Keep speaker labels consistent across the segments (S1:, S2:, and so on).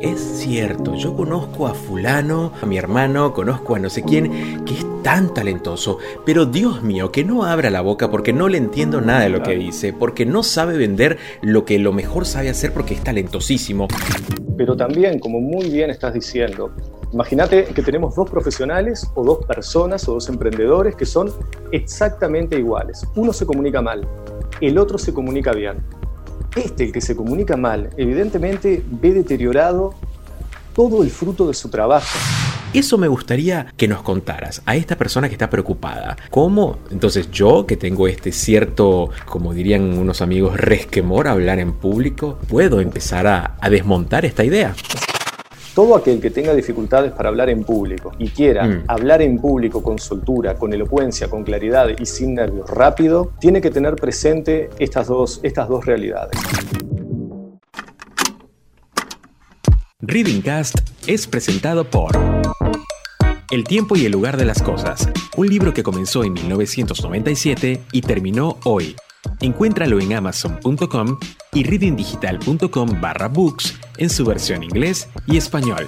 S1: es cierto, yo conozco a fulano, a mi hermano, conozco a no sé quién, que es tan talentoso, pero Dios mío, que no abra la boca porque no le entiendo nada de lo que dice, porque no sabe vender lo que lo mejor sabe hacer porque es talentosísimo.
S2: Pero también, como muy bien estás diciendo, Imagínate que tenemos dos profesionales o dos personas o dos emprendedores que son exactamente iguales. Uno se comunica mal, el otro se comunica bien. Este, el que se comunica mal, evidentemente ve deteriorado todo el fruto de su trabajo.
S1: Eso me gustaría que nos contaras a esta persona que está preocupada. ¿Cómo? Entonces yo, que tengo este cierto, como dirían unos amigos, resquemor a hablar en público, puedo empezar a, a desmontar esta idea.
S2: Todo aquel que tenga dificultades para hablar en público y quiera mm. hablar en público con soltura, con elocuencia, con claridad y sin nervios rápido, tiene que tener presente estas dos, estas dos realidades.
S1: Reading Cast es presentado por El tiempo y el lugar de las cosas, un libro que comenzó en 1997 y terminó hoy. Encuéntralo en amazon.com y readingdigital.com barra books en su versión inglés y español.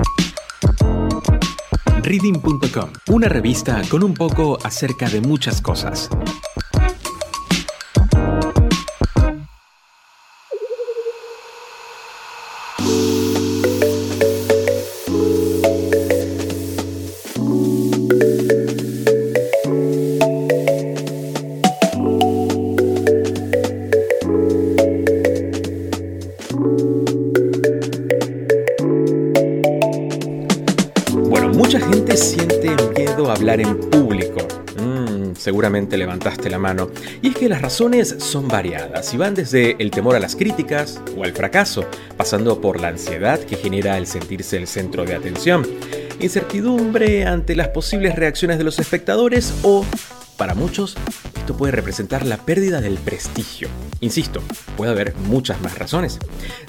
S1: Reading.com, una revista con un poco acerca de muchas cosas. Seguramente levantaste la mano. Y es que las razones son variadas y van desde el temor a las críticas o al fracaso, pasando por la ansiedad que genera el sentirse el centro de atención, incertidumbre ante las posibles reacciones de los espectadores o, para muchos, esto puede representar la pérdida del prestigio. Insisto, puede haber muchas más razones.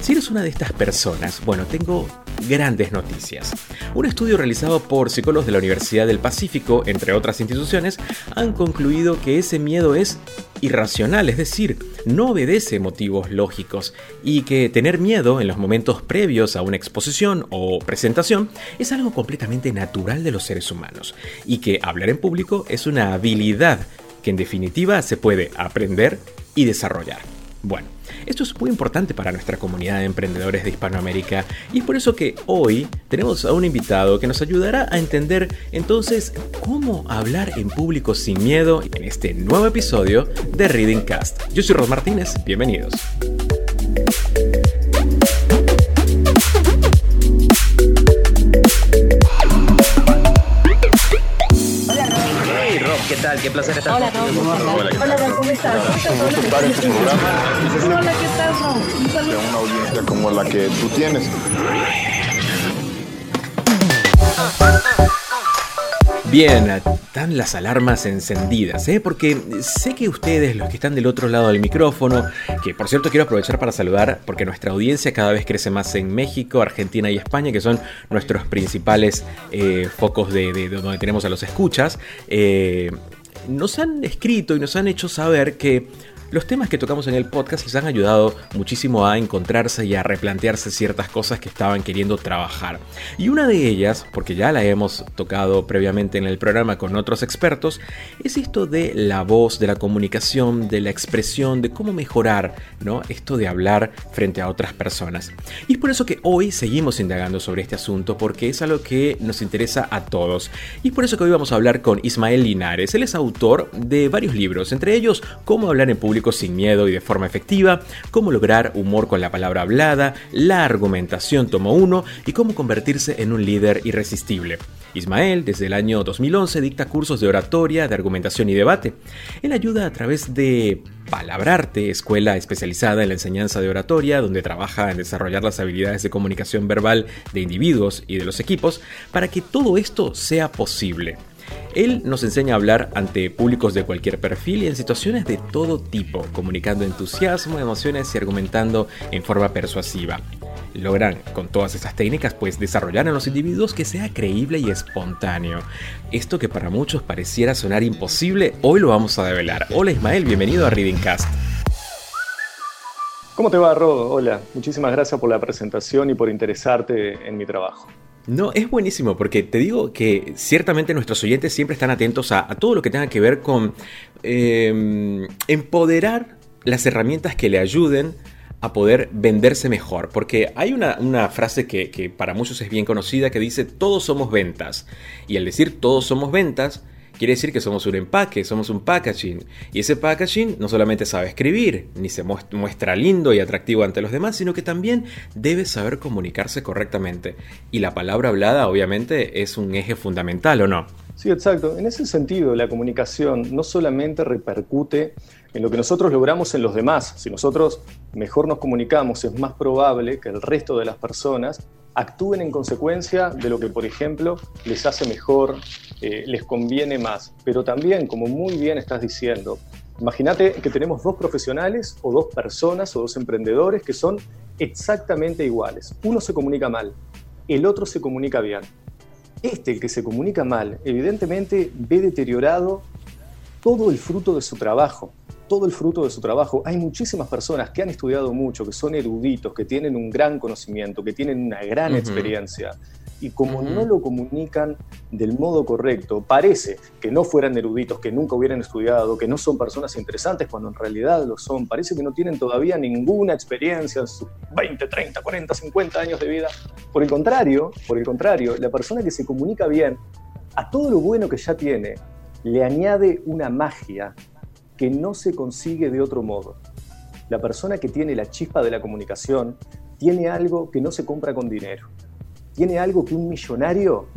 S1: Si eres una de estas personas, bueno, tengo grandes noticias. Un estudio realizado por psicólogos de la Universidad del Pacífico, entre otras instituciones, han concluido que ese miedo es irracional, es decir, no obedece motivos lógicos y que tener miedo en los momentos previos a una exposición o presentación es algo completamente natural de los seres humanos y que hablar en público es una habilidad que en definitiva se puede aprender y desarrollar. Bueno, esto es muy importante para nuestra comunidad de emprendedores de Hispanoamérica y es por eso que hoy tenemos a un invitado que nos ayudará a entender entonces cómo hablar en público sin miedo en este nuevo episodio de Reading Cast. Yo soy Ros Martínez, bienvenidos.
S3: Tal? Qué placer estar
S4: Hola,
S3: contigo.
S4: Hola, Hola, ¿cómo estás? Hola, ¿qué tal, Ron? Un saludo.
S5: una audiencia como la que tú tienes.
S1: Bien, están las alarmas encendidas, ¿eh? porque sé que ustedes, los que están del otro lado del micrófono, que por cierto quiero aprovechar para saludar, porque nuestra audiencia cada vez crece más en México, Argentina y España, que son nuestros principales eh, focos de, donde tenemos a los escuchas, eh, nos han escrito y nos han hecho saber que los temas que tocamos en el podcast les han ayudado muchísimo a encontrarse y a replantearse ciertas cosas que estaban queriendo trabajar. Y una de ellas, porque ya la hemos tocado previamente en el programa con otros expertos, es esto de la voz, de la comunicación, de la expresión, de cómo mejorar, ¿no? Esto de hablar frente a otras personas. Y es por eso que hoy seguimos indagando sobre este asunto porque es algo que nos interesa a todos. Y es por eso que hoy vamos a hablar con Ismael Linares. Él es autor de varios libros, entre ellos Cómo hablar en público sin miedo y de forma efectiva, cómo lograr humor con la palabra hablada, la argumentación tomo uno y cómo convertirse en un líder irresistible. Ismael, desde el año 2011, dicta cursos de oratoria, de argumentación y debate. Él ayuda a través de Palabrarte, escuela especializada en la enseñanza de oratoria, donde trabaja en desarrollar las habilidades de comunicación verbal de individuos y de los equipos, para que todo esto sea posible. Él nos enseña a hablar ante públicos de cualquier perfil y en situaciones de todo tipo, comunicando entusiasmo, emociones y argumentando en forma persuasiva. Logran con todas estas técnicas pues desarrollar en los individuos que sea creíble y espontáneo. Esto que para muchos pareciera sonar imposible, hoy lo vamos a develar. Hola Ismael, bienvenido a Reading Cast.
S2: ¿Cómo te va, Rodo? Hola, muchísimas gracias por la presentación y por interesarte en mi trabajo.
S1: No, es buenísimo porque te digo que ciertamente nuestros oyentes siempre están atentos a, todo lo que tenga que ver con em, empoderar las herramientas que le ayuden a poder venderse mejor. Porque hay una, frase que, que, para muchos es bien conocida que dice todos somos ventas. Y al decir todos somos ventas, Quiere decir que somos un empaque, somos un packaging. Y ese packaging no solamente sabe escribir, ni se muestra lindo y atractivo ante los demás, sino que también debe saber comunicarse correctamente. Y la palabra hablada obviamente es un eje fundamental, ¿o no?
S2: Sí, exacto. En ese sentido, la comunicación no solamente repercute en lo que nosotros logramos en los demás. Si nosotros mejor nos comunicamos, es más probable que el resto de las personas actúen en consecuencia de lo que, por ejemplo, les hace mejor, eh, les conviene más. Pero también, como muy bien estás diciendo, imagínate que tenemos dos profesionales o dos personas o dos emprendedores que son exactamente iguales. Uno se comunica mal, el otro se comunica bien. Este, el que se comunica mal, evidentemente ve deteriorado todo el fruto de su trabajo todo el fruto de su trabajo. Hay muchísimas personas que han estudiado mucho, que son eruditos, que tienen un gran conocimiento, que tienen una gran experiencia. Y como no lo comunican del modo correcto, parece que no fueran eruditos, que nunca hubieran estudiado, que no son personas interesantes cuando en realidad lo son. Parece que no tienen todavía ninguna experiencia en sus 20, 30, 40, 50 años de vida. Por el contrario, por el contrario, la persona que se comunica bien, a todo lo bueno que ya tiene, le añade una magia que no se consigue de otro modo. La persona que tiene la chispa de la comunicación tiene algo que no se compra con dinero. Tiene algo que un millonario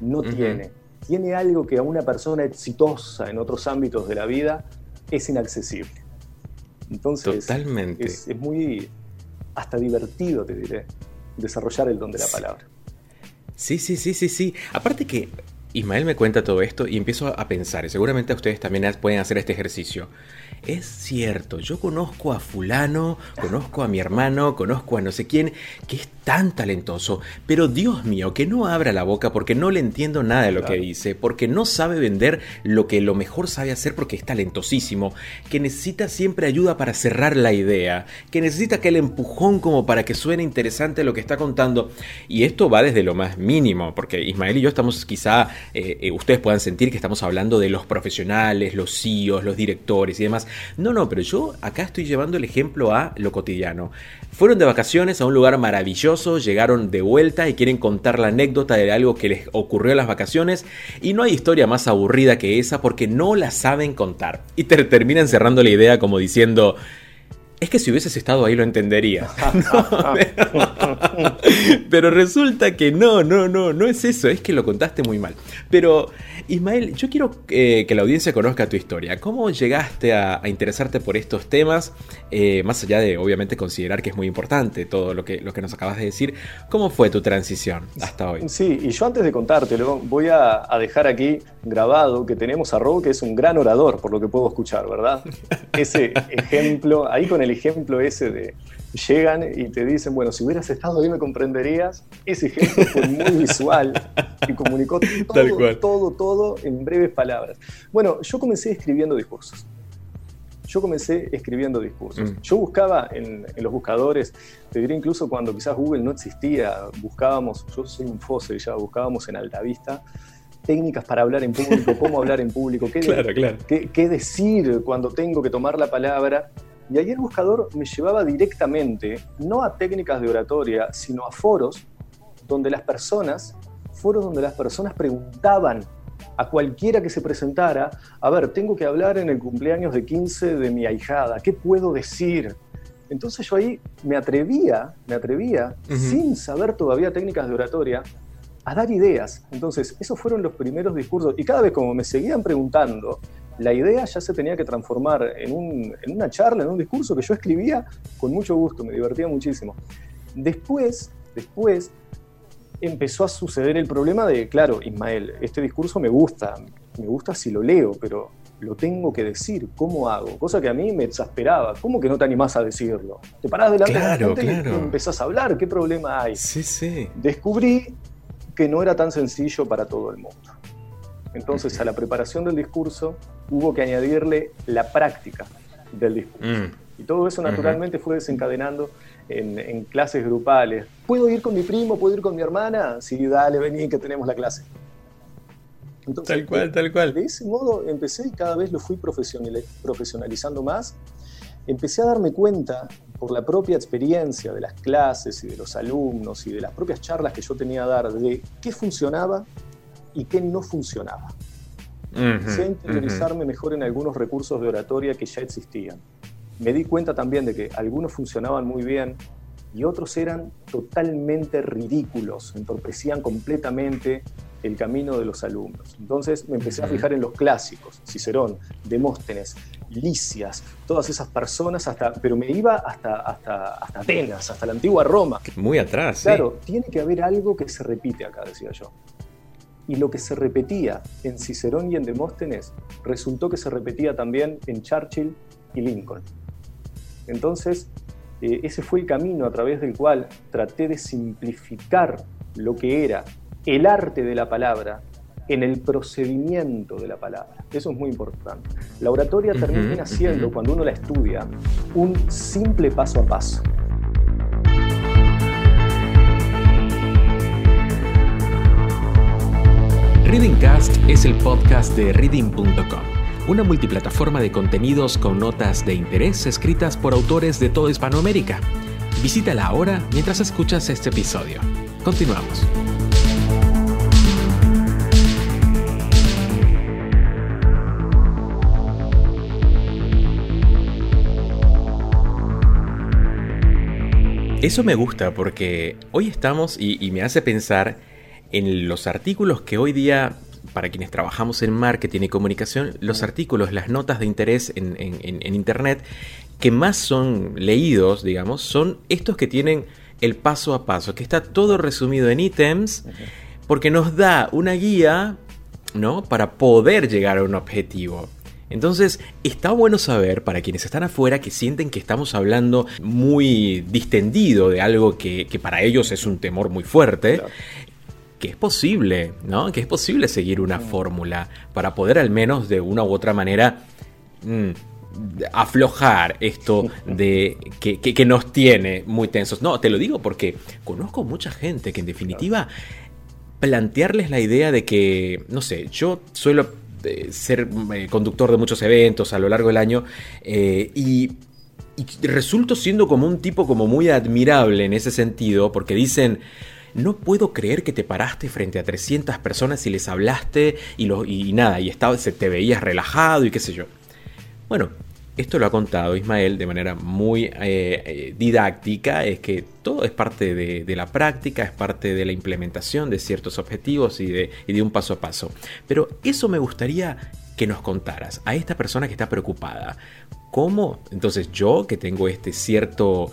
S2: no tiene. Tiene algo que a una persona exitosa en otros ámbitos de la vida es inaccesible. Entonces,
S1: Totalmente.
S2: Es, es muy hasta divertido, te diré, desarrollar el don de la palabra.
S1: Sí, sí, sí, sí, sí. Aparte que Ismael me cuenta todo esto y empiezo a pensar, y seguramente ustedes también pueden hacer este ejercicio. Es cierto, yo conozco a fulano, conozco a mi hermano, conozco a no sé quién, que es tan talentoso, pero Dios mío, que no abra la boca porque no le entiendo nada de lo que dice, porque no sabe vender lo que lo mejor sabe hacer porque es talentosísimo, que necesita siempre ayuda para cerrar la idea, que necesita aquel empujón como para que suene interesante lo que está contando. Y esto va desde lo más mínimo, porque Ismael y yo estamos quizá, eh, eh, ustedes puedan sentir que estamos hablando de los profesionales, los CEOs, los directores y demás. No, no, pero yo acá estoy llevando el ejemplo a lo cotidiano. Fueron de vacaciones a un lugar maravilloso, llegaron de vuelta y quieren contar la anécdota de algo que les ocurrió en las vacaciones y no hay historia más aburrida que esa porque no la saben contar. Y te terminan cerrando la idea como diciendo, es que si hubieses estado ahí lo entendería. pero, resulta que no, no, no, no es eso, es que lo contaste muy mal. Pero, Ismael, yo quiero eh, que la audiencia conozca tu historia. ¿Cómo llegaste a, interesarte por estos temas? Eh, más allá de, obviamente, considerar que es muy importante todo lo que, lo que nos acabas de decir. ¿Cómo fue tu transición hasta hoy?
S2: Sí, y yo antes de contártelo, voy a, dejar aquí grabado que tenemos a Rob, que es un gran orador, por lo que puedo escuchar, ¿verdad? Ese ejemplo, ahí con el ejemplo ese de llegan y te dicen, bueno, si hubieras estado ahí me comprenderías. Ese ejemplo fue muy visual y comunicó todo, todo, todo en breves palabras. Bueno, yo comencé escribiendo discursos. Yo comencé escribiendo discursos. Mm. Yo buscaba en, los buscadores, te diré incluso cuando quizás Google no existía, buscábamos, yo soy un fósil ya, buscábamos en Altavista técnicas para hablar en público, cómo hablar en público, qué, qué decir cuando tengo que tomar la palabra. Y ahí el buscador me llevaba directamente, no a técnicas de oratoria, sino a foros donde las personas, foros donde las personas preguntaban a cualquiera que se presentara, a ver, tengo que hablar en el cumpleaños de 15 de mi ahijada, ¿qué puedo decir? Entonces yo ahí me atrevía, me atrevía, sin saber todavía técnicas de oratoria, a dar ideas. Entonces, esos fueron los primeros discursos. Y cada vez como me seguían preguntando, la idea ya se tenía que transformar en, una charla, en un discurso que yo escribía con mucho gusto, me divertía muchísimo. Después, después empezó a suceder el problema de, claro, Ismael, este discurso me gusta, me gusta si lo leo, pero lo tengo que decir, ¿cómo hago? Cosa que a mí me exasperaba. ¿Cómo que no te animás a decirlo? Te parás delante de la gente y empezás a hablar, ¿qué problema hay?
S1: Sí, sí.
S2: Descubrí que no era tan sencillo para todo el mundo. Entonces, a la preparación del discurso hubo que añadirle la práctica del discurso. Mm. Y todo eso naturalmente fue desencadenando en, clases grupales. ¿Puedo ir con mi primo? ¿Puedo ir con mi hermana? Sí, dale, vení que tenemos la clase.
S1: tal cual, tal cual.
S2: De ese modo empecé y cada vez lo fui profesionalizando más. Empecé a darme cuenta, por la propia experiencia de las clases y de los alumnos y de las propias charlas que yo tenía a dar, de qué funcionaba y qué no funcionaba. Empecé a interiorizarme mejor en algunos recursos de oratoria que ya existían me di cuenta también de que algunos funcionaban muy bien y otros eran totalmente ridículos, entorpecían completamente el camino de los alumnos. Entonces me empecé a fijar en los clásicos, Cicerón, Demóstenes, Licias, todas esas personas, hasta, pero me iba hasta, hasta, hasta Atenas, hasta la antigua Roma.
S1: Muy atrás.
S2: Claro, tiene que haber algo que se repite acá, decía yo. Y lo que se repetía en Cicerón y en Demóstenes resultó que se repetía también en Churchill y Lincoln. Entonces, eh, ese fue el camino a través del cual traté de simplificar lo que era el arte de la palabra en el procedimiento de la palabra. Eso es muy importante. La oratoria termina siendo, cuando uno la estudia, un simple paso a paso.
S1: Readingcast es el podcast de reading.com una multiplataforma de contenidos con notas de interés escritas por autores de toda Hispanoamérica. Visítala ahora mientras escuchas este episodio. Continuamos. Eso me gusta porque hoy estamos y, me hace pensar en los artículos que hoy día para quienes trabajamos en marketing y comunicación, los artículos, las notas de interés en, Internet que más son leídos, digamos, son estos que tienen el paso a paso, que está todo resumido en ítems, porque nos da una guía, ¿no? Para poder llegar a un objetivo. Entonces, está bueno saber para quienes están afuera que sienten que estamos hablando muy distendido de algo que, para ellos es un temor muy fuerte que es posible, ¿no? Que es posible seguir una fórmula para poder al menos de una u otra manera mm, aflojar esto de que, nos tiene muy tensos. No, te lo digo porque conozco mucha gente que en definitiva plantearles la idea de que, no sé, yo suelo eh, ser eh, conductor de muchos eventos a lo largo del año eh, y y resulto siendo como un tipo como muy admirable en ese sentido, porque dicen, no puedo creer que te paraste frente a 300 personas y les hablaste y, y nada, y estaba, te veías relajado y qué sé yo. Bueno, esto lo ha contado Ismael de manera muy eh, eh, didáctica, es que todo es parte de, la práctica, es parte de la implementación de ciertos objetivos y de, y de un paso a paso. Pero eso me gustaría que nos contaras a esta persona que está preocupada. ¿Cómo? Entonces yo, que tengo este cierto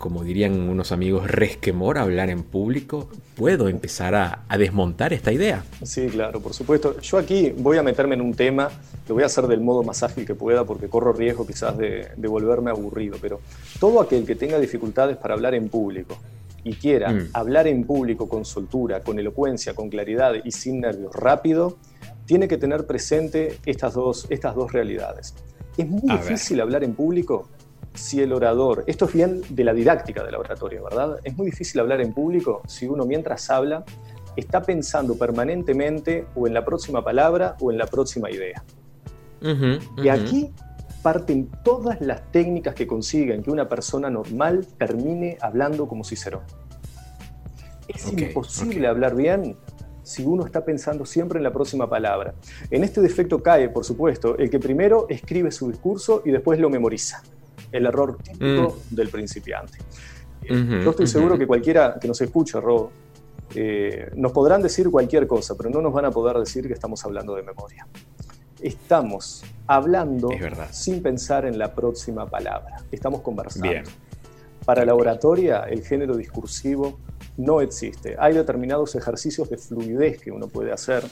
S1: como dirían unos amigos, resquemor hablar en público, puedo empezar a, desmontar esta idea.
S2: Sí, claro, por supuesto. Yo aquí voy a meterme en un tema, lo voy a hacer del modo más ágil que pueda porque corro riesgo quizás de, volverme aburrido, pero todo aquel que tenga dificultades para hablar en público y quiera mm. hablar en público con soltura, con elocuencia, con claridad y sin nervios rápido, tiene que tener presente estas dos, estas dos realidades. Es muy difícil hablar en público si el orador, esto es bien de la didáctica de la oratoria, ¿verdad? Es muy difícil hablar en público si uno mientras habla está pensando permanentemente o en la próxima palabra o en la próxima idea. Y aquí parten todas las técnicas que consiguen que una persona normal termine hablando como Cicerón. Es imposible hablar bien si uno está pensando siempre en la próxima palabra. En este defecto cae, por supuesto, el que primero escribe su discurso y después lo memoriza el error típico mm. del principiante. Yo estoy seguro que cualquiera que nos escuche, Rob, eh, nos podrán decir cualquier cosa, pero no nos van a poder decir que estamos hablando de memoria. Estamos hablando sin pensar en la próxima palabra. Estamos conversando. Para la oratoria, el género discursivo no existe. Hay determinados ejercicios de fluidez que uno puede hacer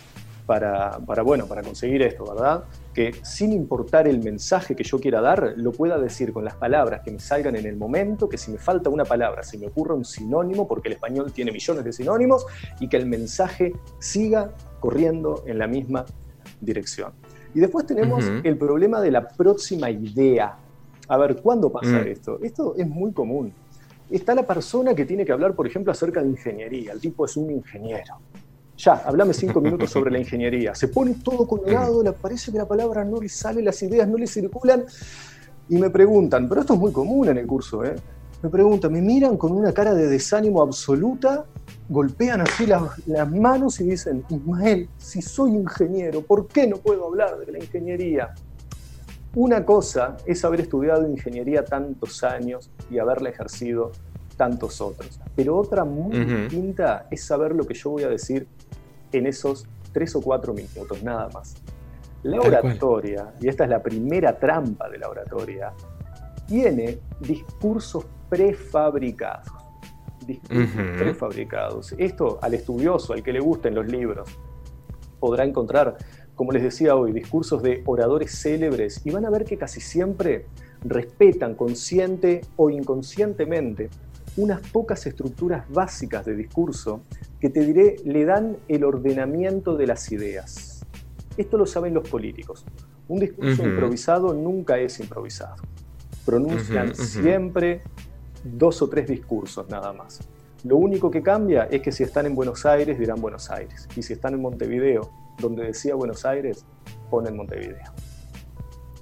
S2: para, para, bueno, para conseguir esto, ¿verdad? Que sin importar el mensaje que yo quiera dar, lo pueda decir con las palabras que me salgan en el momento, que si me falta una palabra, se me ocurra un sinónimo, porque el español tiene millones de sinónimos, y que el mensaje siga corriendo en la misma dirección. Y después tenemos el problema de la próxima idea. A ver, ¿cuándo pasa
S1: Mm.
S2: esto? Esto es muy común. Está la persona que tiene que hablar, por ejemplo, acerca de ingeniería. El tipo es un ingeniero. Ya, hablame cinco minutos sobre la ingeniería. Se pone todo colorado, le parece que la palabra no le sale, las ideas no le circulan. Y me preguntan, pero esto es muy común en el curso, ¿eh? Me preguntan, me miran con una cara de desánimo absoluta, golpean así las, las manos y dicen, Ismael, si soy ingeniero, ¿por qué no puedo hablar de la ingeniería? Una cosa es haber estudiado ingeniería tantos años y haberla ejercido tantos otros, pero otra muy distinta es saber lo que yo voy a decir en esos tres o cuatro minutos, nada más. La oratoria, y esta es la primera trampa de la oratoria, tiene discursos prefabricados. Discursos prefabricados. Esto al estudioso, al que le gusten los libros, podrá encontrar, como les decía hoy, discursos de oradores célebres y van a ver que casi siempre respetan consciente o inconscientemente unas pocas estructuras básicas de discurso que te diré le dan el ordenamiento de las ideas. Esto lo saben los políticos. Un discurso improvisado nunca es improvisado. Pronuncian siempre dos o tres discursos nada más. Lo único que cambia es que si están en Buenos Aires dirán Buenos Aires y si están en Montevideo, donde decía Buenos Aires, ponen Montevideo.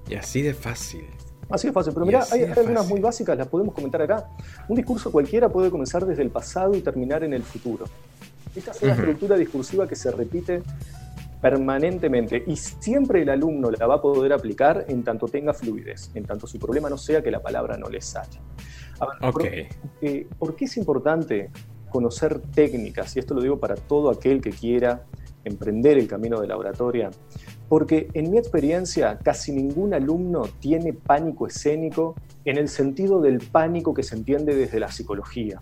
S1: Y así de fácil.
S2: Así de fácil, pero
S1: así
S2: hay, algunas muy básicas, las podemos comentar acá. Un discurso cualquiera puede comenzar desde el pasado y terminar en el futuro. Esta es una
S1: Ujú.
S2: estructura discursiva que se repite permanentemente y siempre el alumno la va a poder aplicar en tanto tenga fluidez, en tanto su problema no sea que la palabra no le sale. Ver, por- eh, ¿Por qué es importante conocer técnicas? Y esto lo digo para todo aquel que quiera emprender el camino de la oratoria. Porque en mi experiencia casi ningún alumno tiene pánico escénico en el sentido del pánico que se entiende desde la psicología.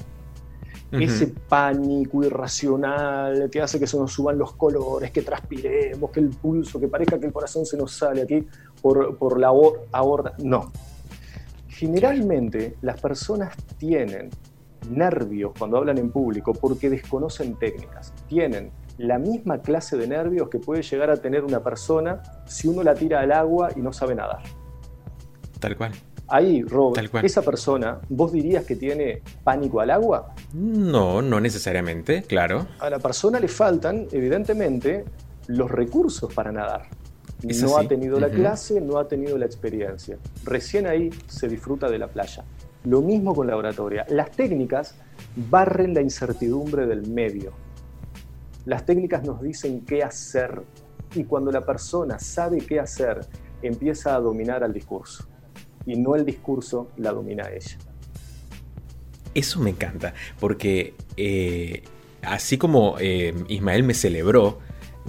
S2: Ese pánico irracional que hace que se nos suban los colores, que transpiremos, que el pulso, que parezca que el corazón se nos sale aquí por, por la aor- aorta. No. Generalmente las personas tienen nervios cuando hablan en público porque desconocen técnicas. Tienen la misma clase de nervios que puede llegar a tener una persona si uno la tira al agua y no sabe nadar.
S1: Tal cual.
S2: Ahí, Robert, esa persona, ¿vos dirías que tiene pánico al agua?
S1: No, no necesariamente, claro.
S2: A la persona le faltan, evidentemente, los recursos para nadar.
S1: Es
S2: no
S1: así.
S2: ha tenido la clase, no ha tenido la experiencia. Recién ahí se disfruta de la playa. Lo mismo con la oratoria. Las técnicas barren la incertidumbre del medio. Las técnicas nos dicen qué hacer y cuando la persona sabe qué hacer, empieza a dominar al discurso. Y no el discurso la domina ella.
S1: Eso me encanta, porque eh, así como eh, Ismael me celebró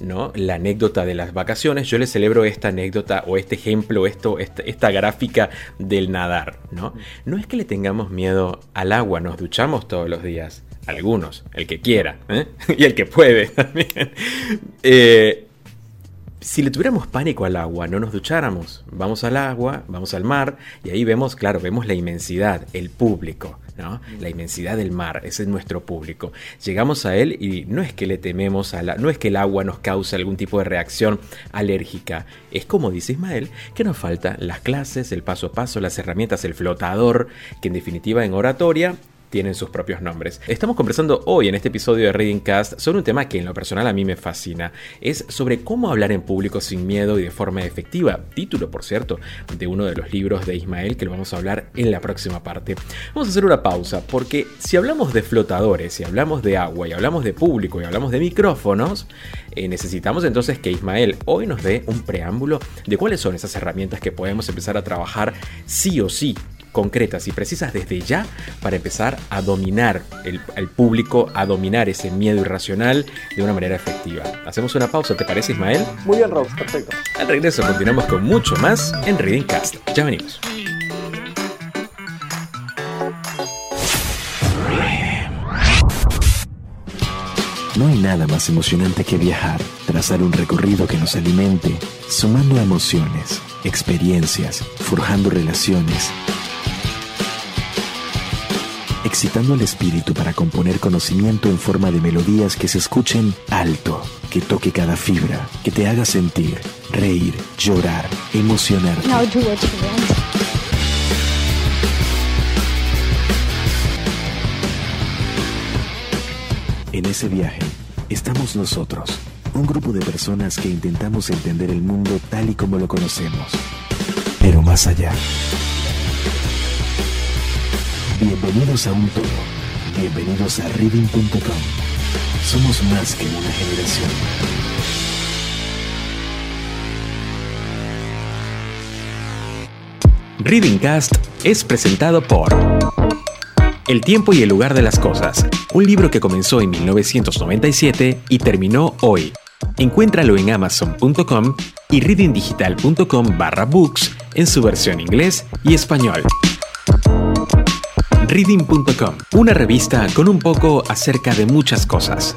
S1: ¿no? la anécdota de las vacaciones, yo le celebro esta anécdota o este ejemplo, esto, esta, esta gráfica del nadar. ¿no? no es que le tengamos miedo al agua, nos duchamos todos los días. Algunos, el que quiera ¿eh? y el que puede también. Eh, si le tuviéramos pánico al agua, no nos ducháramos. Vamos al agua, vamos al mar y ahí vemos, claro, vemos la inmensidad, el público, ¿no? La inmensidad del mar, ese es nuestro público. Llegamos a él y no es que le tememos a la, no es que el agua nos cause algún tipo de reacción alérgica. Es como dice Ismael, que nos faltan las clases, el paso a paso, las herramientas, el flotador, que en definitiva en oratoria tienen sus propios nombres. Estamos conversando hoy en este episodio de Reading Cast sobre un tema que en lo personal a mí me fascina. Es sobre cómo hablar en público sin miedo y de forma efectiva. Título, por cierto, de uno de los libros de Ismael que lo vamos a hablar en la próxima parte. Vamos a hacer una pausa porque si hablamos de flotadores, si hablamos de agua y hablamos de público y hablamos de micrófonos, eh, necesitamos entonces que Ismael hoy nos dé un preámbulo de cuáles son esas herramientas que podemos empezar a trabajar sí o sí concretas y precisas desde ya para empezar a dominar el, el, público, a dominar ese miedo irracional de una manera efectiva. Hacemos una pausa, ¿te parece Ismael?
S2: Muy bien, Rob, perfecto.
S1: Al regreso continuamos con mucho más en Reading Cast. Ya venimos.
S3: No hay nada más emocionante que viajar, trazar un recorrido que nos alimente, sumando emociones, experiencias, forjando relaciones, excitando al espíritu para componer conocimiento en forma de melodías que se escuchen alto, que toque cada fibra, que te haga sentir, reír, llorar, emocionarte.
S6: En
S3: ese viaje estamos nosotros, un grupo de personas que intentamos entender el mundo tal y como lo conocemos, pero más allá. Bienvenidos a un todo. Bienvenidos a reading.com. Somos más que una generación.
S1: Readingcast es presentado por El tiempo y el lugar de las cosas, un libro que comenzó en 1997 y terminó hoy. Encuéntralo en amazon.com y readingdigital.com barra books en su versión inglés y español. Reading.com, una revista con un poco acerca de muchas cosas.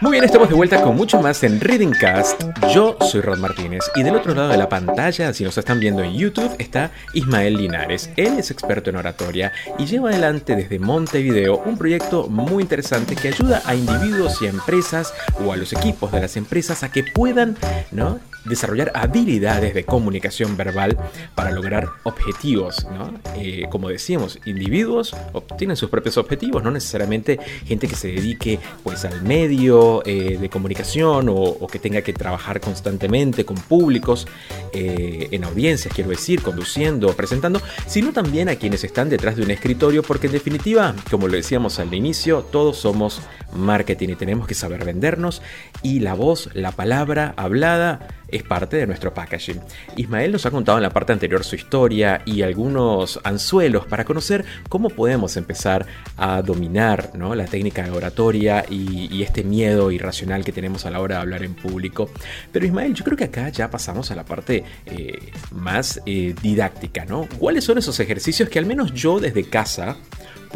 S1: Muy bien, estamos de vuelta con mucho más en Reading Cast. Yo soy Rod Martínez y del otro lado de la pantalla, si nos están viendo en YouTube, está Ismael Linares. Él es experto en oratoria y lleva adelante desde Montevideo un proyecto muy interesante que ayuda a individuos y a empresas o a los equipos de las empresas a que puedan ¿no? Desarrollar habilidades de comunicación verbal para lograr objetivos. ¿no? Eh, como decíamos, individuos obtienen sus propios objetivos, no necesariamente gente que se dedique pues al medio eh, de comunicación o, que tenga que trabajar constantemente con públicos, eh, en audiencias, quiero decir, conduciendo, presentando, sino también a quienes están detrás de un escritorio, porque en definitiva, como lo decíamos al inicio, todos somos marketing y tenemos que saber vendernos y la voz, la palabra hablada es parte de nuestro packaging. Ismael nos ha contado en la parte anterior su historia y algunos anzuelos para conocer cómo podemos empezar a dominar ¿no? la técnica de oratoria y, este miedo irracional que tenemos a la hora de hablar en público. Pero Ismael, yo creo que acá ya pasamos a la parte eh, más eh, didáctica, ¿no? ¿Cuáles son esos ejercicios que al menos yo desde casa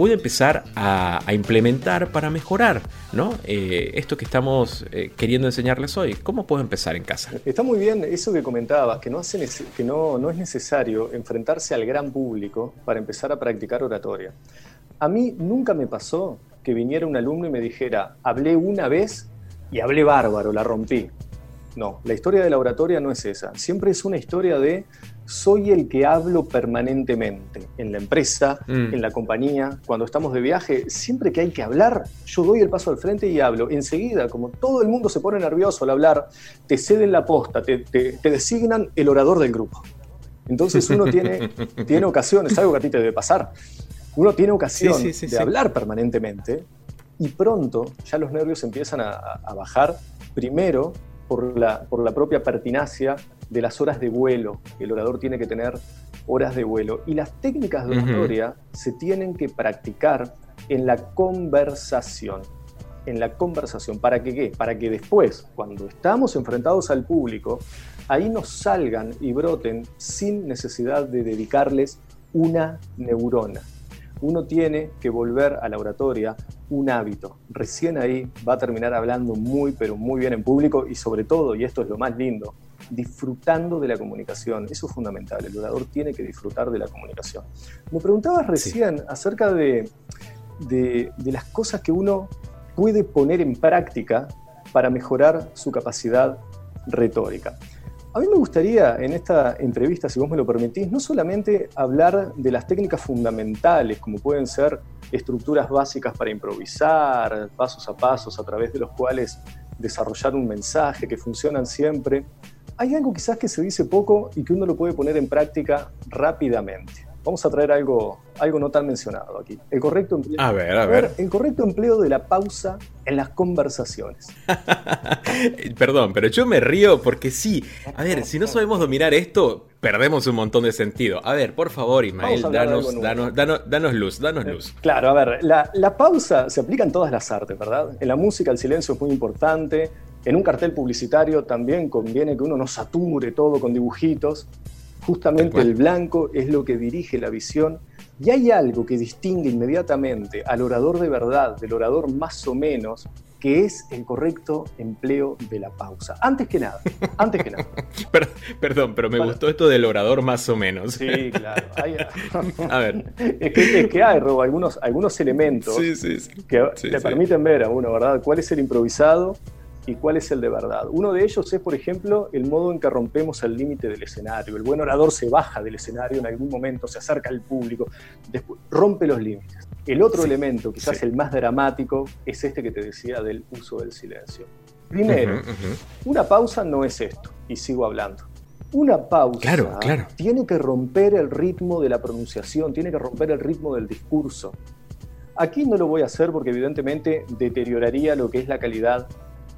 S1: puedo empezar a, implementar para mejorar ¿no? Eh, esto que estamos eh, queriendo enseñarles hoy? ¿Cómo puedo empezar en casa?
S2: Está muy bien eso que comentabas, que, no, hace, que no, no es necesario enfrentarse al gran público para empezar a practicar oratoria. A mí nunca me pasó que viniera un alumno y me dijera, hablé una vez y hablé bárbaro, la rompí. No, la historia de la oratoria no es esa. Siempre es una historia de soy el que hablo permanentemente en la empresa, mm. en la compañía, cuando estamos de viaje, siempre que hay que hablar, yo doy el paso al frente y hablo. Enseguida, como todo el mundo se pone nervioso al hablar, te ceden la posta, te, designan el orador del grupo. Entonces uno tiene, tiene ocasión, es algo que a ti te debe pasar, uno tiene ocasión de hablar permanentemente y pronto ya los nervios empiezan a, a bajar, primero por la, por la propia pertinacia de las horas de vuelo. El orador tiene que tener horas de vuelo. Y las técnicas de oratoria se tienen que practicar en la conversación. En la conversación. ¿Para que qué? Para que después, cuando estamos enfrentados al público, ahí nos salgan y broten sin necesidad de dedicarles una neurona. Uno tiene que volver a la oratoria un hábito. Recién ahí va a terminar hablando muy, pero muy bien en público y sobre todo, y esto es lo más lindo, disfrutando de la comunicación. Eso es fundamental. El orador tiene que disfrutar de la comunicación. Me preguntabas recién acerca de, de, las cosas que uno puede poner en práctica para mejorar su capacidad retórica. A mí me gustaría en esta entrevista, si vos me lo permitís, no solamente hablar de las técnicas fundamentales, como pueden ser estructuras básicas para improvisar, pasos a pasos a través de los cuales desarrollar un mensaje que funcionan siempre, hay algo quizás que se dice poco y que uno lo puede poner en práctica rápidamente. Vamos a traer algo, algo no tan mencionado aquí. El correcto empleo.
S1: A ver, a ver.
S2: El correcto empleo de la pausa en las conversaciones.
S1: Perdón, pero yo me río porque sí. A ver, si no sabemos dominar esto, perdemos un montón de sentido. A ver, por favor, Ismael, danos, danos, danos, luz, danos luz.
S2: Claro, a ver, la, la pausa se aplica en todas las artes, ¿verdad? En la música el silencio es muy importante, en un cartel publicitario también conviene que uno no sature todo con dibujitos. Justamente el blanco es lo que dirige la visión y hay algo que distingue inmediatamente al orador de verdad del orador más o menos, que es el correcto empleo de la pausa. Antes que nada, antes que nada.
S1: Perdón, pero me gustó esto del orador más o menos.
S2: Sí, claro. a ver. Es que, hay, Robo, algunos, algunos elementos que le permiten ver a uno, ¿verdad? ¿Cuál es el improvisado? Y cuál es el de verdad. Uno de ellos es, por ejemplo, el modo en que rompemos el límite del escenario. El buen orador se baja del escenario en algún momento, se acerca al público, después rompe los límites. El otro elemento, quizás el más dramático, es este que te decía del uso del silencio. Primero, una pausa no es esto, y sigo hablando. Una pausa tiene que romper el ritmo de la pronunciación, tiene que romper el ritmo del discurso. Aquí no lo voy a hacer porque evidentemente deterioraría lo que es la calidad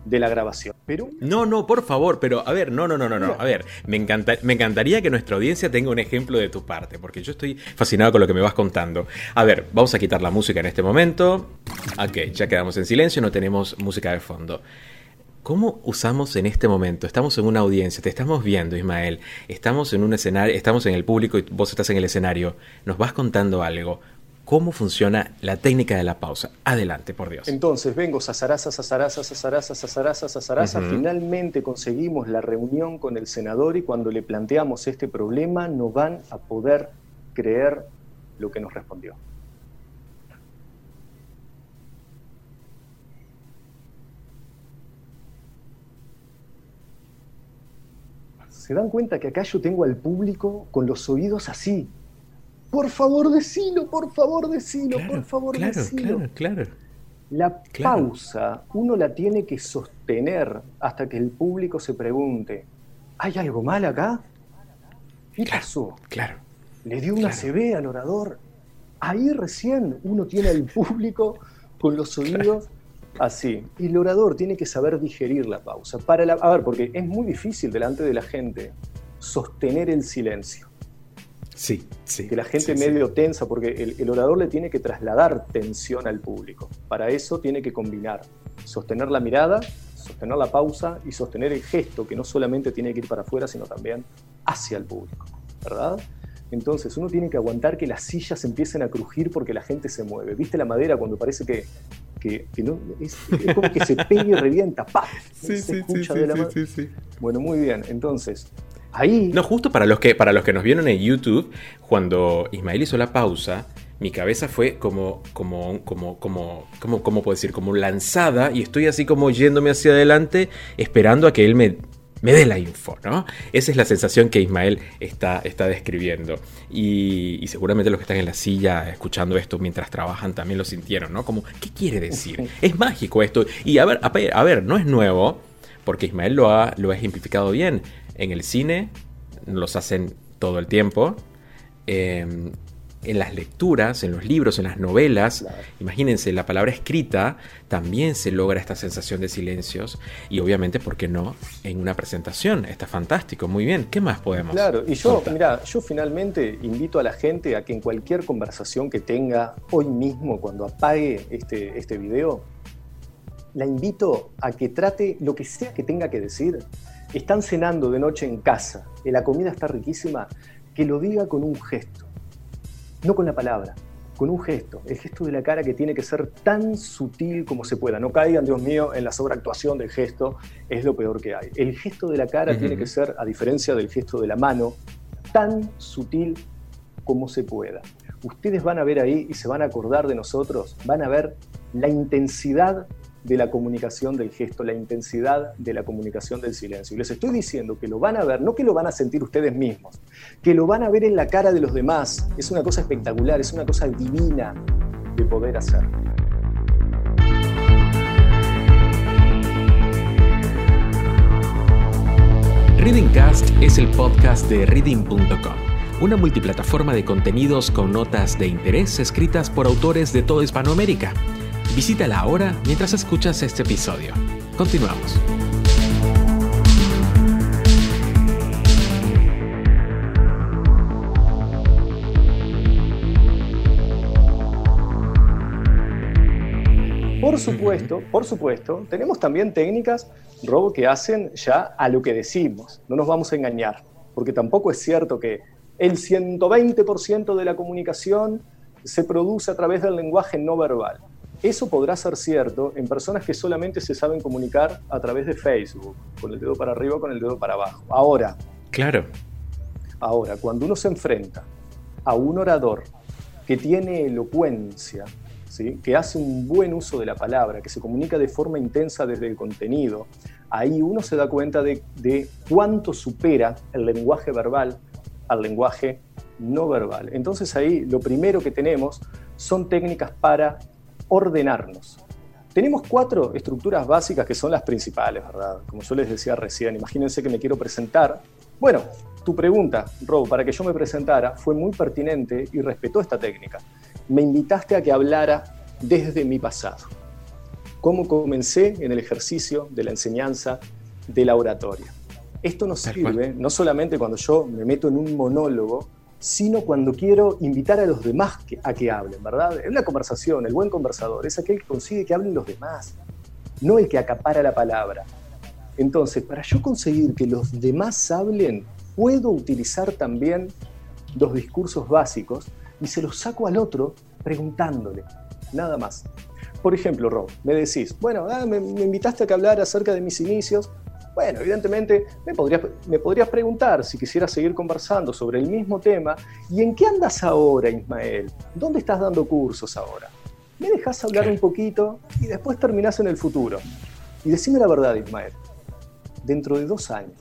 S2: de la grabación. Pero...
S1: No, no, por favor, pero a ver, no, no, no, no, no. A ver, me, encanta, me encantaría que nuestra audiencia tenga un ejemplo de tu parte, porque yo estoy fascinado con lo que me vas contando. A ver, vamos a quitar la música en este momento. Ok, ya quedamos en silencio, no tenemos música de fondo. ¿Cómo usamos en este momento? Estamos en una audiencia, te estamos viendo, Ismael. Estamos en un escenario, estamos en el público y vos estás en el escenario. Nos vas contando algo cómo funciona la técnica de la pausa. Adelante, por Dios.
S2: Entonces, vengo, sasaraza, sasaraza, sasaraza, sasaraza, sasaraza. Finalmente conseguimos la reunión con el senador y cuando le planteamos este problema no van a poder creer lo que nos respondió. ¿Se dan cuenta que acá yo tengo al público con los oídos así, por favor, decilo, por favor, decilo, por favor,
S1: claro,
S2: decilo.
S1: Claro, claro.
S2: La pausa uno la tiene que sostener hasta que el público se pregunte, ¿hay algo mal acá? ¿Qué pasó?
S1: Claro.
S2: ¿Le dio una CB al orador? Ahí recién uno tiene al público con los oídos así. Y el orador tiene que saber digerir la pausa. Para la, a ver, porque es muy difícil delante de la gente sostener el silencio.
S1: Sí, sí.
S2: Que la gente medio tensa, porque el, orador le tiene que trasladar tensión al público. Para eso tiene que combinar, sostener la mirada, sostener la pausa y sostener el gesto, que no solamente tiene que ir para afuera, sino también hacia el público, ¿verdad? Entonces uno tiene que aguantar que las sillas empiecen a crujir porque la gente se mueve. ¿Viste la madera cuando parece que, que, no, es, como que se pega y revienta? ¡Paf!
S1: Sí, se escucha de la sí, sí,
S2: Bueno, muy bien. Entonces, Ahí.
S1: No, justo para los que, para los que nos vieron en YouTube, cuando Ismael hizo la pausa, mi cabeza fue como, como, como, como, como, ¿cómo puedo decir? Como lanzada y estoy así como yéndome hacia adelante, esperando a que él me, me dé la info, ¿no? Esa es la sensación que Ismael está, está describiendo. Y, seguramente los que están en la silla escuchando esto mientras trabajan también lo sintieron, ¿no? Como, ¿qué quiere decir? es mágico esto. Y a ver, a ver, a ver, no es nuevo, porque Ismael lo ha, lo ha ejemplificado bien en el cine, los hacen todo el tiempo. Em, en las lecturas, en los libros, en las novelas, imagínense, la palabra escrita también se logra esta sensación de silencios y obviamente, ¿por qué no? En una presentación, está fantástico, muy bien, ¿qué más podemos?
S2: Claro, y yo, mira, yo finalmente invito a la gente a que en cualquier conversación que tenga hoy mismo, cuando apague este, este video, la invito a que trate lo que sea que tenga que decir, están cenando de noche en casa y la comida está riquísima, que lo diga con un gesto, no con la palabra, con un gesto, el gesto de la cara que tiene que ser tan sutil como se pueda. No caigan, Dios mío, en la sobreactuación del gesto, es lo peor que hay. El gesto de la cara tiene que ser, a diferencia del gesto de la mano, tan sutil como se pueda. Ustedes van a ver ahí y se van a acordar de nosotros, van a ver la intensidad de la comunicación del gesto, la intensidad de la comunicación del silencio. Y les estoy diciendo que lo van a ver, no que lo van a sentir ustedes mismos, que lo van a ver en la cara de los demás. Es una cosa espectacular, es una cosa divina de poder hacer.
S1: Readingcast es el podcast de reading.com, una multiplataforma de contenidos con notas de interés escritas por autores de toda Hispanoamérica. Visítala ahora mientras escuchas este episodio. Continuamos.
S2: Por supuesto, por supuesto, tenemos también técnicas, Robo, que hacen ya a lo que decimos. No nos vamos a engañar, porque tampoco es cierto que el 120% de la comunicación se produce a través del lenguaje no verbal. Eso podrá ser cierto en personas que solamente se saben comunicar a través de Facebook, con el dedo para arriba o con el dedo para abajo. Ahora.
S1: Claro.
S2: Ahora, cuando uno se enfrenta a un orador que tiene elocuencia, ¿sí? que hace un buen uso de la palabra, que se comunica de forma intensa desde el contenido, ahí uno se da cuenta de, de cuánto supera el lenguaje verbal al lenguaje no verbal. Entonces ahí lo primero que tenemos son técnicas para ordenarnos. Tenemos cuatro estructuras básicas que son las principales, ¿verdad? Como yo les decía recién, imagínense que me quiero presentar. Bueno, tu pregunta, Rob, para que yo me presentara, fue muy pertinente y respetó esta técnica. Me invitaste a que hablara desde mi pasado. Cómo comencé en el ejercicio de la enseñanza de la oratoria. Esto nos sirve no solamente cuando yo me meto en un monólogo, sino cuando quiero invitar a los demás a que hablen, ¿verdad? En una conversación, el buen conversador es aquel que consigue que hablen los demás, no el que acapara la palabra. Entonces, para yo conseguir que los demás hablen, puedo utilizar también los discursos básicos y se los saco al otro preguntándole, nada más. Por ejemplo, Rob, me decís, bueno, ah, me, me invitaste a que hablar acerca de mis inicios, bueno, evidentemente me podrías, me podrías preguntar si quisieras seguir conversando sobre el mismo tema. ¿Y en qué andas ahora, Ismael? ¿Dónde estás dando cursos ahora? ¿Me dejas hablar un poquito y después terminás en el futuro? Y decime la verdad, Ismael. Dentro de dos años,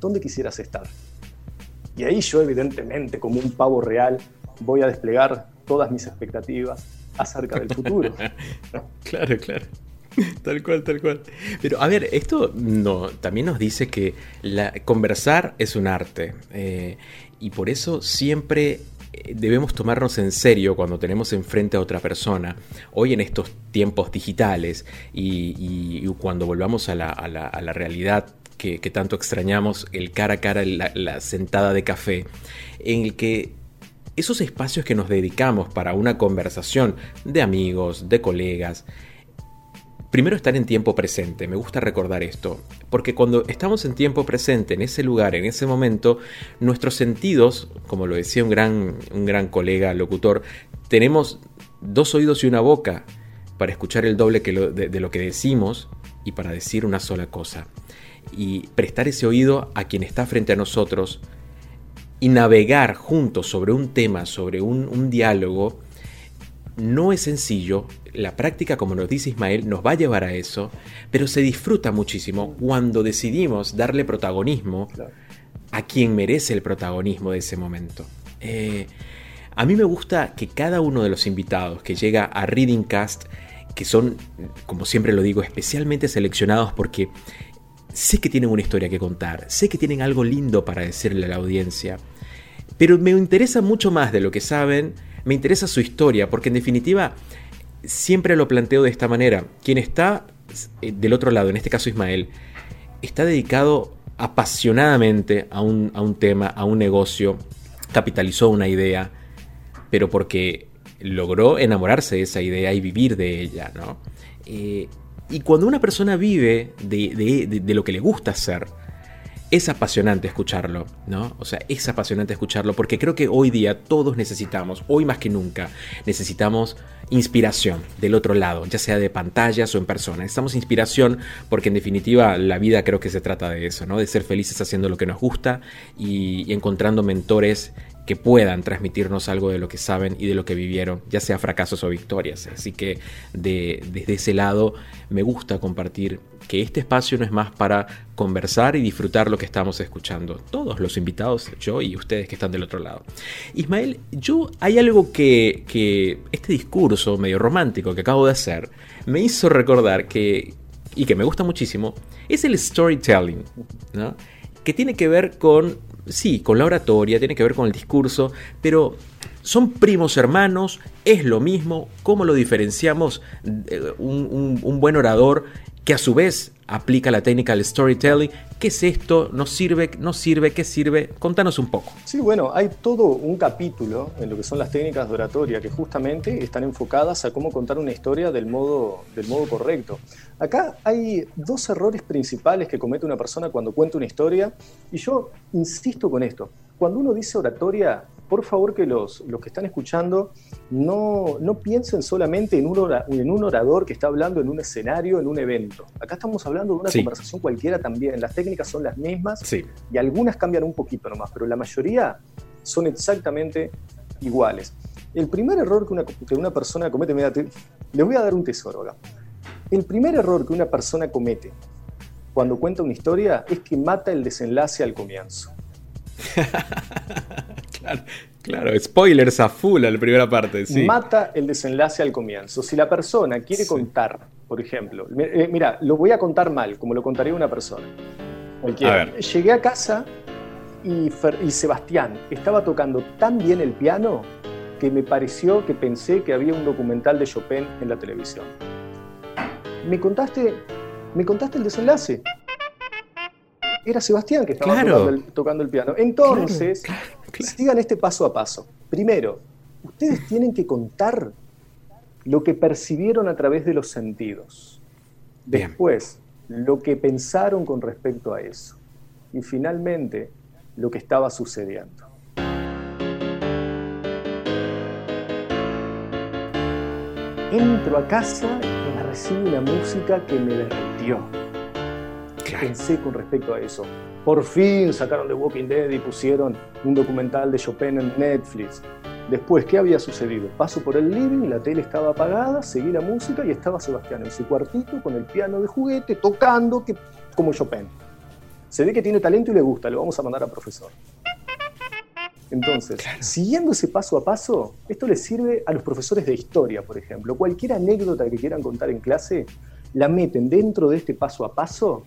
S2: ¿dónde quisieras estar? Y ahí yo, evidentemente, como un pavo real, voy a desplegar todas mis expectativas acerca del futuro.
S1: claro, claro. Tal cual, tal cual. Pero a ver, esto no, también nos dice que conversar es un arte. Eh, y por eso siempre eh, debemos tomarnos en serio cuando tenemos enfrente a otra persona. Hoy en estos tiempos digitales y, cuando volvamos a la, realidad que, tanto extrañamos, el cara a cara, la sentada de café, en el que esos espacios que nos dedicamos para una conversación de amigos, de colegas, Primero estar en tiempo presente, me gusta recordar esto, porque cuando estamos en tiempo presente, en ese lugar, en ese momento, nuestros sentidos, como lo decía un gran, un gran colega locutor, tenemos dos oídos y una boca para escuchar el doble de, de lo que decimos y para decir una sola cosa. Y prestar ese oído a quien está frente a nosotros y navegar juntos sobre un tema, sobre un, un diálogo, no es sencillo, la práctica, como nos dice Ismael, nos va a llevar a eso, pero se disfruta muchísimo cuando decidimos darle protagonismo a quien merece el protagonismo de ese momento. Eh, a mí me gusta que cada uno de los invitados que llega a Reading Cast, que son, como siempre lo digo, especialmente seleccionados porque sé que tienen una historia que contar, sé que tienen algo lindo para decirle a la audiencia, pero me interesa mucho más de lo que saben me interesa su historia, porque en definitiva siempre lo planteo de esta manera. Quien está eh, del otro lado, en este caso Ismael, está dedicado apasionadamente a un, a un tema, a un negocio, capitalizó una idea, pero porque logró enamorarse de esa idea y vivir de ella, ¿no? Eh, y cuando una persona vive de, de lo que le gusta hacer, es apasionante escucharlo, ¿no? O sea, es apasionante escucharlo porque creo que hoy día todos necesitamos, hoy más que nunca, necesitamos inspiración del otro lado, ya sea de pantallas o en persona. Necesitamos inspiración porque en definitiva la vida creo que se trata de eso, ¿no? De ser felices haciendo lo que nos gusta y, y encontrando mentores que puedan transmitirnos algo de lo que saben y de lo que vivieron, ya sea fracasos o victorias. Así que desde ese lado me gusta compartir que este espacio no es más para conversar y disfrutar lo que estamos escuchando. Todos los invitados, yo y ustedes que están del otro lado. Ismael, yo hay algo que, que este discurso medio romántico que acabo de hacer me hizo recordar que, y que me gusta muchísimo, es el storytelling, ¿no? que tiene que ver con sí, con la oratoria, tiene que ver con el discurso, pero son primos hermanos, es lo mismo, ¿cómo lo diferenciamos? Eh, un, un buen orador que a su vez aplica la técnica del storytelling. ¿Qué es esto? ¿Nos sirve? ¿No sirve? ¿Qué sirve? Contanos un poco.
S2: Sí, bueno, hay todo un capítulo en lo que son las técnicas de oratoria que justamente están enfocadas a cómo contar una historia del modo, del modo correcto. Acá hay dos errores principales que comete una persona cuando cuenta una historia y yo insisto con esto. Cuando uno dice oratoria, por favor que los, los que están escuchando no, no piensen solamente en un, en un orador que está hablando en un escenario, en un evento. Acá estamos hablando de una conversación cualquiera también. Las técnicas son las mismas y algunas cambian un poquito nomás, pero la mayoría son exactamente iguales. El primer error que una, que una persona comete, mira, te- les voy a dar un tesoro acá. El primer error que una persona comete cuando cuenta una historia es que mata el desenlace al comienzo.
S1: Claro, claro, spoilers a full a la primera parte, sí.
S2: Mata el desenlace al comienzo. Si la persona quiere
S1: Sí.
S2: contar, por ejemplo, eh, mira, lo voy a contar mal, como lo contaría una persona. Cualquiera.
S1: A ver.
S2: Llegué a casa y, Fer- y Sebastián estaba tocando tan bien el piano que me pareció que pensé que había un documental de Chopin en la televisión. Me contaste, me contaste el desenlace. Era Sebastián que estaba
S1: Claro.
S2: tocando, el, tocando el piano. Entonces,
S1: Claro, claro.
S2: sigan este paso a paso. Primero, ustedes tienen que contar lo que percibieron a través de los sentidos.
S1: Bien.
S2: Después, lo que pensaron con respecto a eso. Y finalmente, lo que estaba sucediendo. Entro a casa y me recibe una música que me derritió
S1: Claro.
S2: pensé con respecto a eso. Por fin sacaron The Walking Dead y pusieron un documental de Chopin en Netflix. Después, ¿qué había sucedido? Paso por el living, la tele estaba apagada, seguí la música y estaba Sebastián en su cuartito con el piano de juguete, tocando que, como Chopin. Se ve que tiene talento y le gusta, lo vamos a mandar a profesor. Entonces, siguiendo ese paso a paso, esto les sirve a los profesores de historia, por ejemplo. Cualquier anécdota que quieran contar en clase, la meten dentro de este paso a paso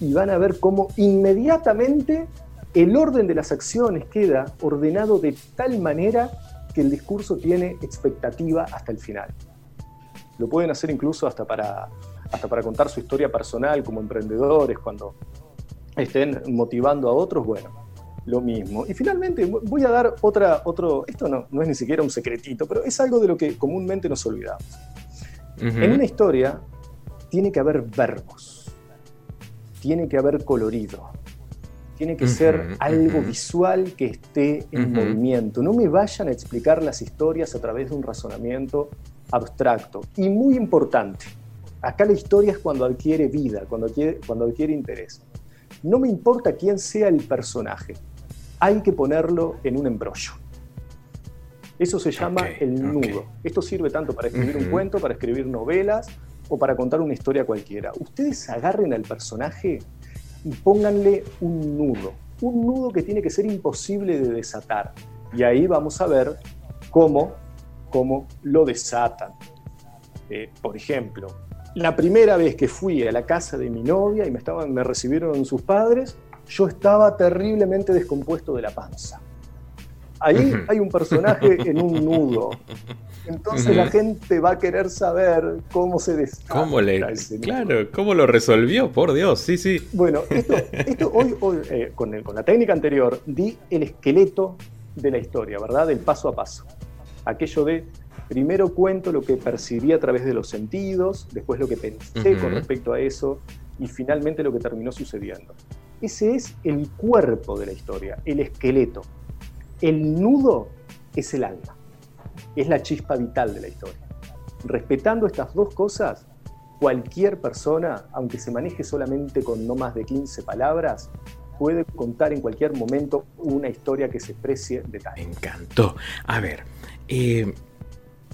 S2: y van a ver cómo inmediatamente el orden de las acciones queda ordenado de tal manera que el discurso tiene expectativa hasta el final. Lo pueden hacer incluso hasta para, hasta para contar su historia personal como emprendedores, cuando estén motivando a otros, bueno, lo mismo. Y finalmente voy a dar otra, otro, esto no, no es ni siquiera un secretito, pero es algo de lo que comúnmente nos olvidamos. En una historia tiene que haber verbos, tiene que haber colorido, tiene que ser algo visual que esté en movimiento. No me vayan a explicar las historias a través de un razonamiento abstracto. Y muy importante, acá la historia es cuando adquiere vida, cuando adquiere, cuando adquiere interés. No me importa quién sea el personaje, hay que ponerlo en un embrollo. Eso se llama el nudo. Esto sirve tanto para escribir un cuento, para escribir novelas o para contar una historia cualquiera. Ustedes agarren al personaje y pónganle un nudo. Un nudo que tiene que ser imposible de desatar. Y ahí vamos a ver cómo, cómo lo desatan. Eh, por ejemplo, la primera vez que fui a la casa de mi novia y me, estaban, me recibieron sus padres, yo estaba terriblemente descompuesto de la panza. Ahí hay un personaje en un nudo. Entonces la gente va a querer saber cómo se desata
S1: ¿Cómo le.?
S2: ese nudo.
S1: Claro, ¿cómo lo resolvió? Por Dios, sí, sí.
S2: Bueno, esto, esto hoy, hoy, eh, con, el- con la técnica anterior, di el esqueleto de la historia, ¿verdad? Del paso a paso. Aquello de, primero cuento lo que percibí a través de los sentidos, después lo que pensé con respecto a eso, y finalmente lo que terminó sucediendo. Ese es el cuerpo de la historia, el esqueleto. El nudo es el alma, es la chispa vital de la historia. Respetando estas dos cosas, cualquier persona, aunque se maneje solamente con no más de 15 palabras, puede contar en cualquier momento una historia que se precie de
S1: Me
S2: tal.
S1: encantó. A ver, eh,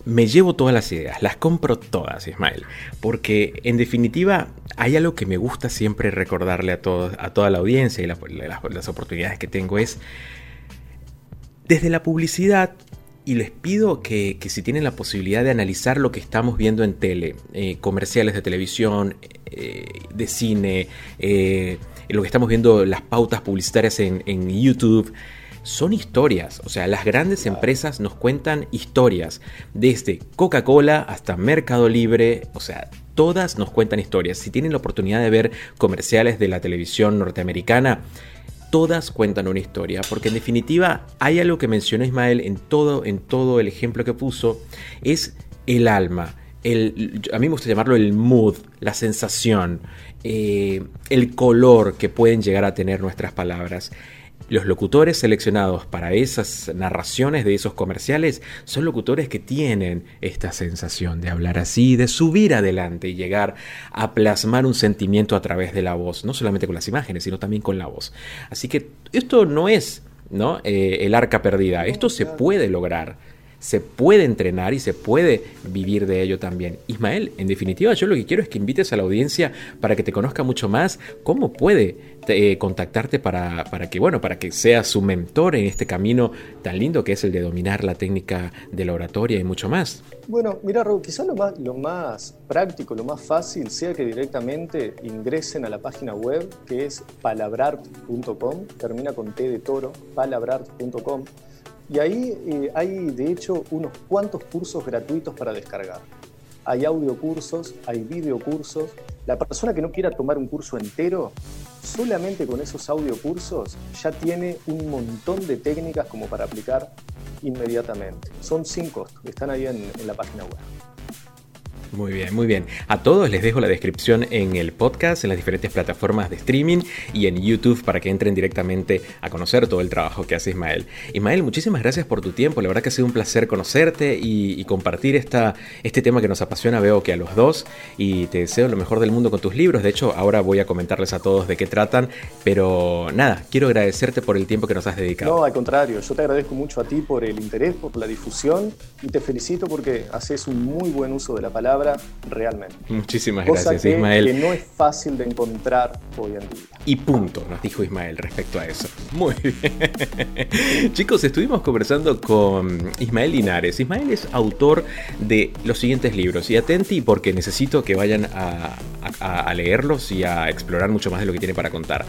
S1: me llevo todas las ideas, las compro todas, Ismael, porque en definitiva hay algo que me gusta siempre recordarle a, a toda la audiencia y la- la- las oportunidades que tengo es, desde la publicidad, y les pido que, que si tienen la posibilidad de analizar lo que estamos viendo en tele, eh, comerciales de televisión, eh, de cine, eh, lo que estamos viendo, las pautas publicitarias en, en YouTube, son historias. O sea, las grandes empresas nos cuentan historias. Desde Coca-Cola hasta Mercado Libre. O sea, todas nos cuentan historias. Si tienen la oportunidad de ver comerciales de la televisión norteamericana, todas cuentan una historia, porque en definitiva hay algo que mencionó Ismael en todo, en todo el ejemplo que puso, es el alma. El, a mí me gusta llamarlo el mood, la sensación, eh, el color que pueden llegar a tener nuestras palabras. Los locutores seleccionados para esas narraciones de esos comerciales son locutores que tienen esta sensación de hablar así, de subir adelante y llegar a plasmar un sentimiento a través de la voz, no solamente con las imágenes, sino también con la voz. Así que esto no es ¿no? Eh, el arca perdida, esto se puede lograr se puede entrenar y se puede vivir de ello también. Ismael, en definitiva, yo lo que quiero es que invites a la audiencia para que te conozca mucho más, cómo puede eh, contactarte para, para, que, bueno, para que seas su mentor en este camino tan lindo que es el de dominar la técnica de la oratoria y mucho más.
S2: Bueno, mira, Raúl, quizás lo más, lo más práctico, lo más fácil sea que directamente ingresen a la página web que es palabrart.com, termina con T de toro, palabrart.com, y ahí eh, hay de hecho unos cuantos cursos gratuitos para descargar hay audio cursos, hay video cursos. La persona que no quiera tomar un curso entero, solamente con esos audio cursos ya tiene un montón de técnicas como para aplicar inmediatamente. Son sin costo, están ahí en la página web.
S1: Muy bien, muy bien. A todos les dejo la descripción en el podcast, en las diferentes plataformas de streaming y en YouTube para que entren directamente a conocer todo el trabajo que hace Ismael. Ismael, muchísimas gracias por tu tiempo. La verdad que ha sido un placer conocerte y, compartir esta, este tema que nos apasiona, veo que a los dos. Y te deseo lo mejor del mundo con tus libros. De hecho, ahora voy a comentarles a todos de qué tratan. Pero nada, quiero agradecerte por el tiempo que nos has dedicado.
S2: No, al contrario, yo te agradezco mucho a ti por el interés, por la difusión y te felicito porque haces un muy buen uso de la palabra realmente.
S1: Muchísimas gracias, Ismael.
S2: Que no es fácil de encontrar hoy en día.
S1: Y punto, nos dijo Ismael respecto a eso. Muy bien. Chicos, estuvimos conversando con Ismael Linares. Ismael es autor de los siguientes libros. Y atenti porque necesito que vayan a, a leerlos y a explorar mucho más de lo que tiene para contar.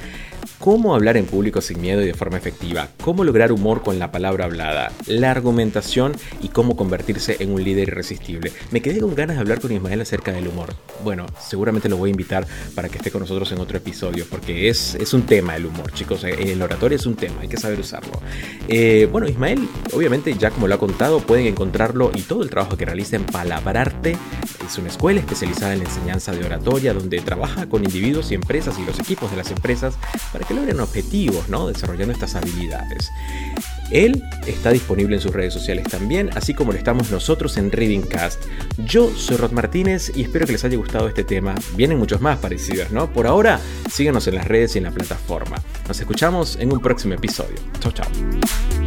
S1: Cómo hablar en público sin miedo y de forma efectiva. Cómo lograr humor con la palabra hablada. La argumentación y cómo convertirse en un líder irresistible. Me quedé con ganas de hablar con Ismael acerca del humor. Bueno, seguramente lo voy a invitar para que esté con nosotros en otro episodio, porque es, es un tema el humor, chicos. Eh, el oratorio es un tema, hay que saber usarlo. Eh, bueno, Ismael, obviamente, ya como lo ha contado, pueden encontrarlo y todo el trabajo que realiza en Palabrarte. Es una escuela especializada en la enseñanza de oratoria, donde trabaja con individuos y empresas y los equipos de las empresas para que logren objetivos, ¿no? Desarrollando estas habilidades. Él está disponible en sus redes sociales también, así como lo estamos nosotros en Reading Cast. Yo soy Rod Martínez y espero que les haya gustado este tema. Vienen muchos más parecidos, ¿no? Por ahora, síganos en las redes y en la plataforma. Nos escuchamos en un próximo episodio. Chao, chao.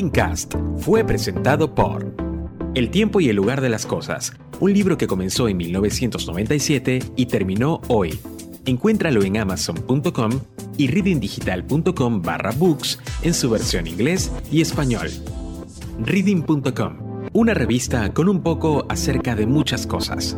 S1: Reading Cast fue presentado por El tiempo y el lugar de las cosas, un libro que comenzó en 1997 y terminó hoy. Encuéntralo en amazon.com y readingdigital.com barra books en su versión inglés y español. Reading.com, una revista con un poco acerca de muchas cosas.